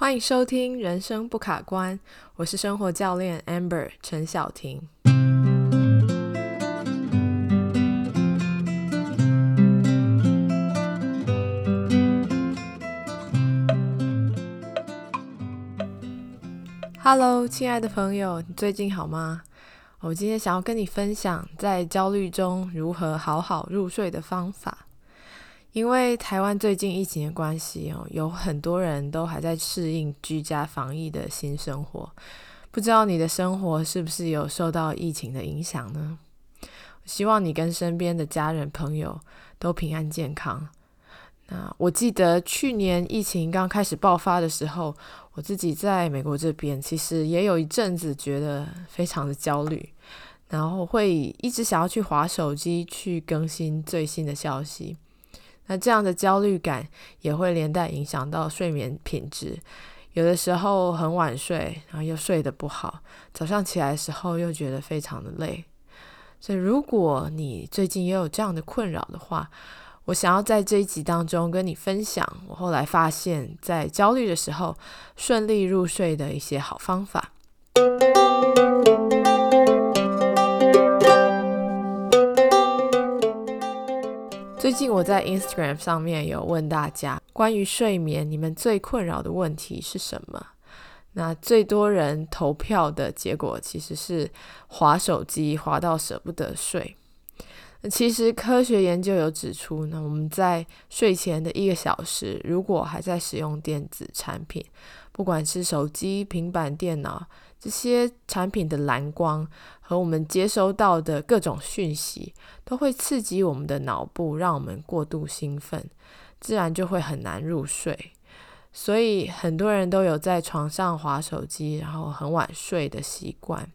欢迎收听《人生不卡关》，我是生活教练 Amber 陈晓婷。Hello，亲爱的朋友，你最近好吗？我今天想要跟你分享在焦虑中如何好好入睡的方法。因为台湾最近疫情的关系哦，有很多人都还在适应居家防疫的新生活。不知道你的生活是不是有受到疫情的影响呢？希望你跟身边的家人朋友都平安健康。那我记得去年疫情刚开始爆发的时候，我自己在美国这边，其实也有一阵子觉得非常的焦虑，然后会一直想要去划手机去更新最新的消息。那这样的焦虑感也会连带影响到睡眠品质，有的时候很晚睡，然后又睡得不好，早上起来的时候又觉得非常的累。所以如果你最近也有这样的困扰的话，我想要在这一集当中跟你分享，我后来发现，在焦虑的时候顺利入睡的一些好方法。最近我在 Instagram 上面有问大家，关于睡眠，你们最困扰的问题是什么？那最多人投票的结果其实是滑手机，滑到舍不得睡。其实科学研究有指出呢，我们在睡前的一个小时，如果还在使用电子产品，不管是手机、平板电脑这些产品的蓝光和我们接收到的各种讯息，都会刺激我们的脑部，让我们过度兴奋，自然就会很难入睡。所以很多人都有在床上划手机，然后很晚睡的习惯。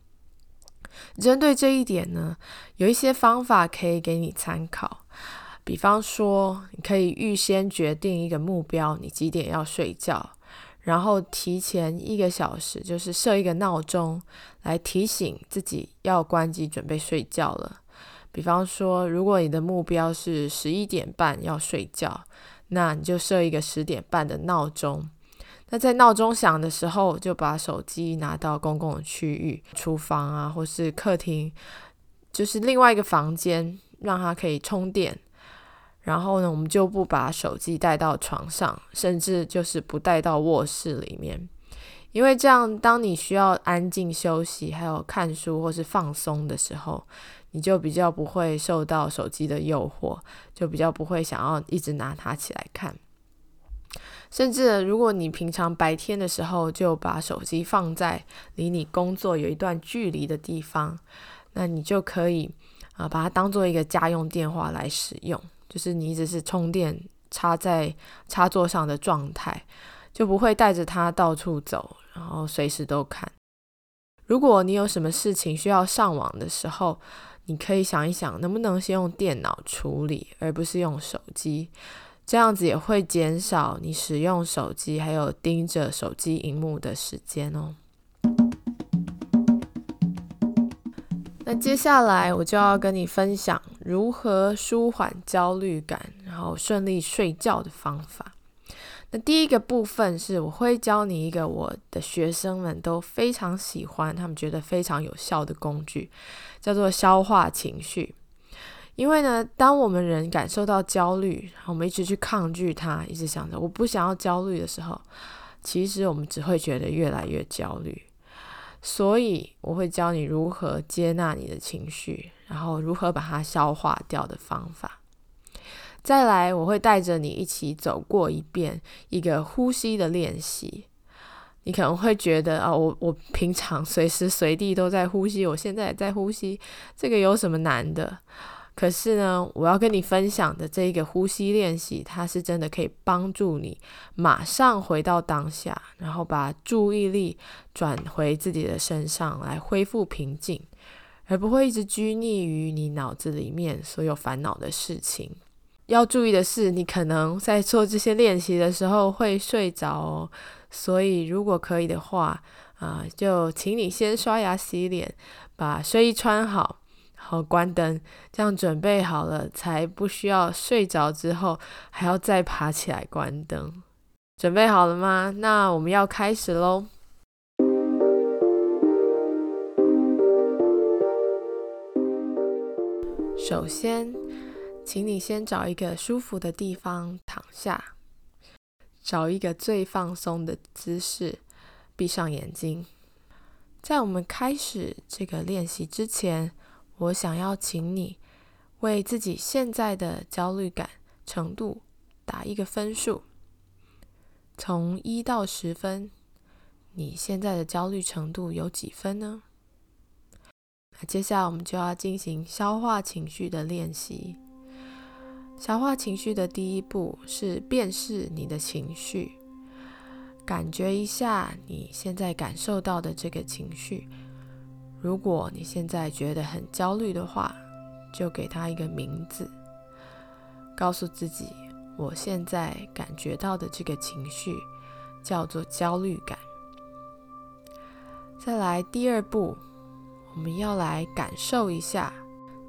针对这一点呢，有一些方法可以给你参考。比方说，你可以预先决定一个目标，你几点要睡觉，然后提前一个小时，就是设一个闹钟来提醒自己要关机准备睡觉了。比方说，如果你的目标是十一点半要睡觉，那你就设一个十点半的闹钟。那在闹钟响的时候，就把手机拿到公共区域，厨房啊，或是客厅，就是另外一个房间，让它可以充电。然后呢，我们就不把手机带到床上，甚至就是不带到卧室里面，因为这样，当你需要安静休息，还有看书或是放松的时候，你就比较不会受到手机的诱惑，就比较不会想要一直拿它起来看。甚至，如果你平常白天的时候就把手机放在离你工作有一段距离的地方，那你就可以啊把它当做一个家用电话来使用，就是你一直是充电插在插座上的状态，就不会带着它到处走，然后随时都看。如果你有什么事情需要上网的时候，你可以想一想，能不能先用电脑处理，而不是用手机。这样子也会减少你使用手机还有盯着手机荧幕的时间哦。那接下来我就要跟你分享如何舒缓焦虑感，然后顺利睡觉的方法。那第一个部分是我会教你一个我的学生们都非常喜欢，他们觉得非常有效的工具，叫做消化情绪。因为呢，当我们人感受到焦虑，我们一直去抗拒它，一直想着我不想要焦虑的时候，其实我们只会觉得越来越焦虑。所以我会教你如何接纳你的情绪，然后如何把它消化掉的方法。再来，我会带着你一起走过一遍一个呼吸的练习。你可能会觉得啊，我我平常随时随地都在呼吸，我现在也在呼吸，这个有什么难的？可是呢，我要跟你分享的这一个呼吸练习，它是真的可以帮助你马上回到当下，然后把注意力转回自己的身上来恢复平静，而不会一直拘泥于你脑子里面所有烦恼的事情。要注意的是，你可能在做这些练习的时候会睡着哦，所以如果可以的话，啊，就请你先刷牙洗脸，把睡衣穿好。好，关灯，这样准备好了，才不需要睡着之后还要再爬起来关灯。准备好了吗？那我们要开始喽。首先，请你先找一个舒服的地方躺下，找一个最放松的姿势，闭上眼睛。在我们开始这个练习之前，我想要请你为自己现在的焦虑感程度打一个分数，从一到十分，你现在的焦虑程度有几分呢？那接下来我们就要进行消化情绪的练习。消化情绪的第一步是辨识你的情绪。感觉一下你现在感受到的这个情绪。如果你现在觉得很焦虑的话，就给它一个名字，告诉自己，我现在感觉到的这个情绪叫做焦虑感。再来第二步，我们要来感受一下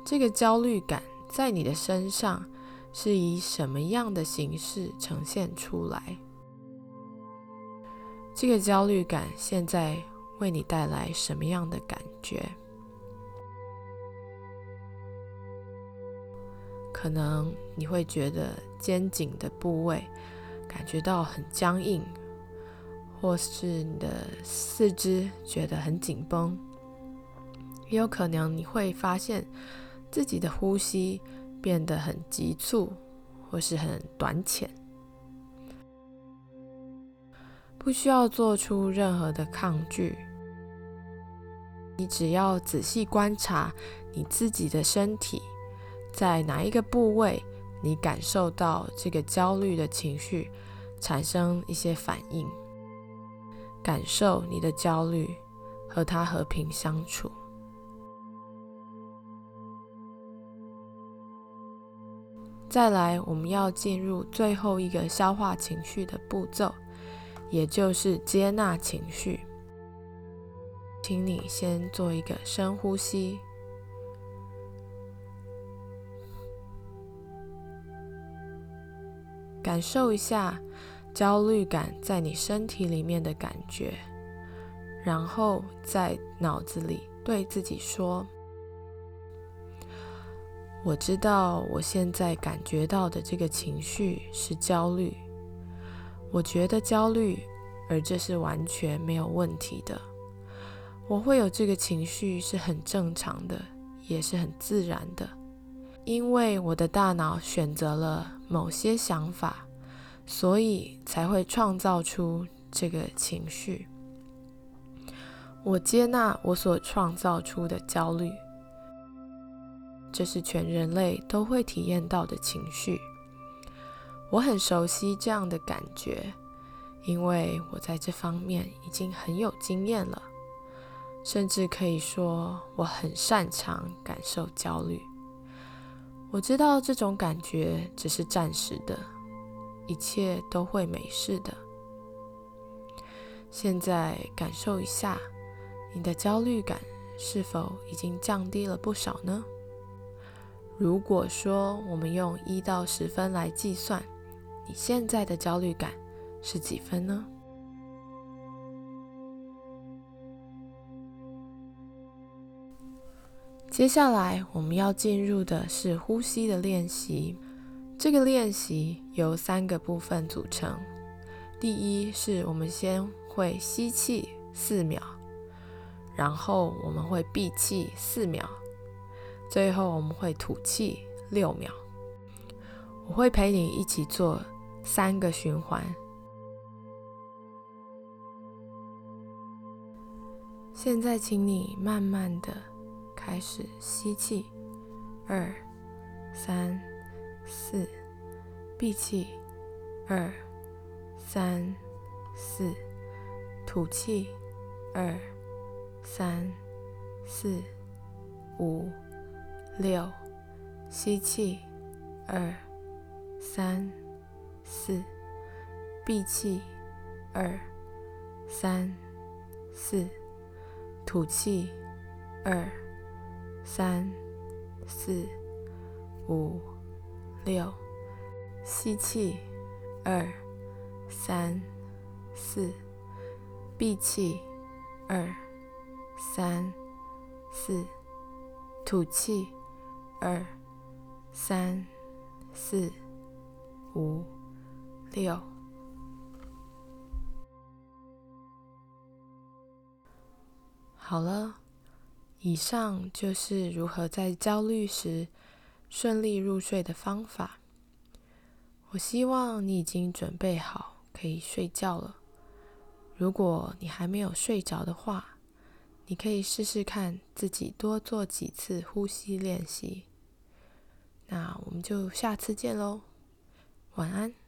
这个焦虑感在你的身上是以什么样的形式呈现出来。这个焦虑感现在为你带来什么样的感觉？可能你会觉得肩颈的部位感觉到很僵硬，或是你的四肢觉得很紧绷，也有可能你会发现自己的呼吸变得很急促，或是很短浅。不需要做出任何的抗拒，你只要仔细观察你自己的身体，在哪一个部位，你感受到这个焦虑的情绪产生一些反应，感受你的焦虑，和它和平相处。再来，我们要进入最后一个消化情绪的步骤。也就是接纳情绪，请你先做一个深呼吸，感受一下焦虑感在你身体里面的感觉，然后在脑子里对自己说：“我知道我现在感觉到的这个情绪是焦虑。”我觉得焦虑，而这是完全没有问题的。我会有这个情绪是很正常的，也是很自然的，因为我的大脑选择了某些想法，所以才会创造出这个情绪。我接纳我所创造出的焦虑，这是全人类都会体验到的情绪。我很熟悉这样的感觉，因为我在这方面已经很有经验了，甚至可以说我很擅长感受焦虑。我知道这种感觉只是暂时的，一切都会没事的。现在感受一下，你的焦虑感是否已经降低了不少呢？如果说我们用一到十分来计算。你现在的焦虑感是几分呢？接下来我们要进入的是呼吸的练习。这个练习由三个部分组成。第一是我们先会吸气四秒，然后我们会闭气四秒，最后我们会吐气六秒。我会陪你一起做。三个循环。现在，请你慢慢的开始吸气，二、三、四，闭气，二、三、四，吐气，二、三、四、五、六，吸气，二、三。四，闭气，二，三，四，吐气，二，三，四，五，六，吸气，二，三、四，闭气，二、三、四，吐气，二、三、四、五、六。好了，以上就是如何在焦虑时顺利入睡的方法。我希望你已经准备好可以睡觉了。如果你还没有睡着的话，你可以试试看自己多做几次呼吸练习。那我们就下次见喽，晚安。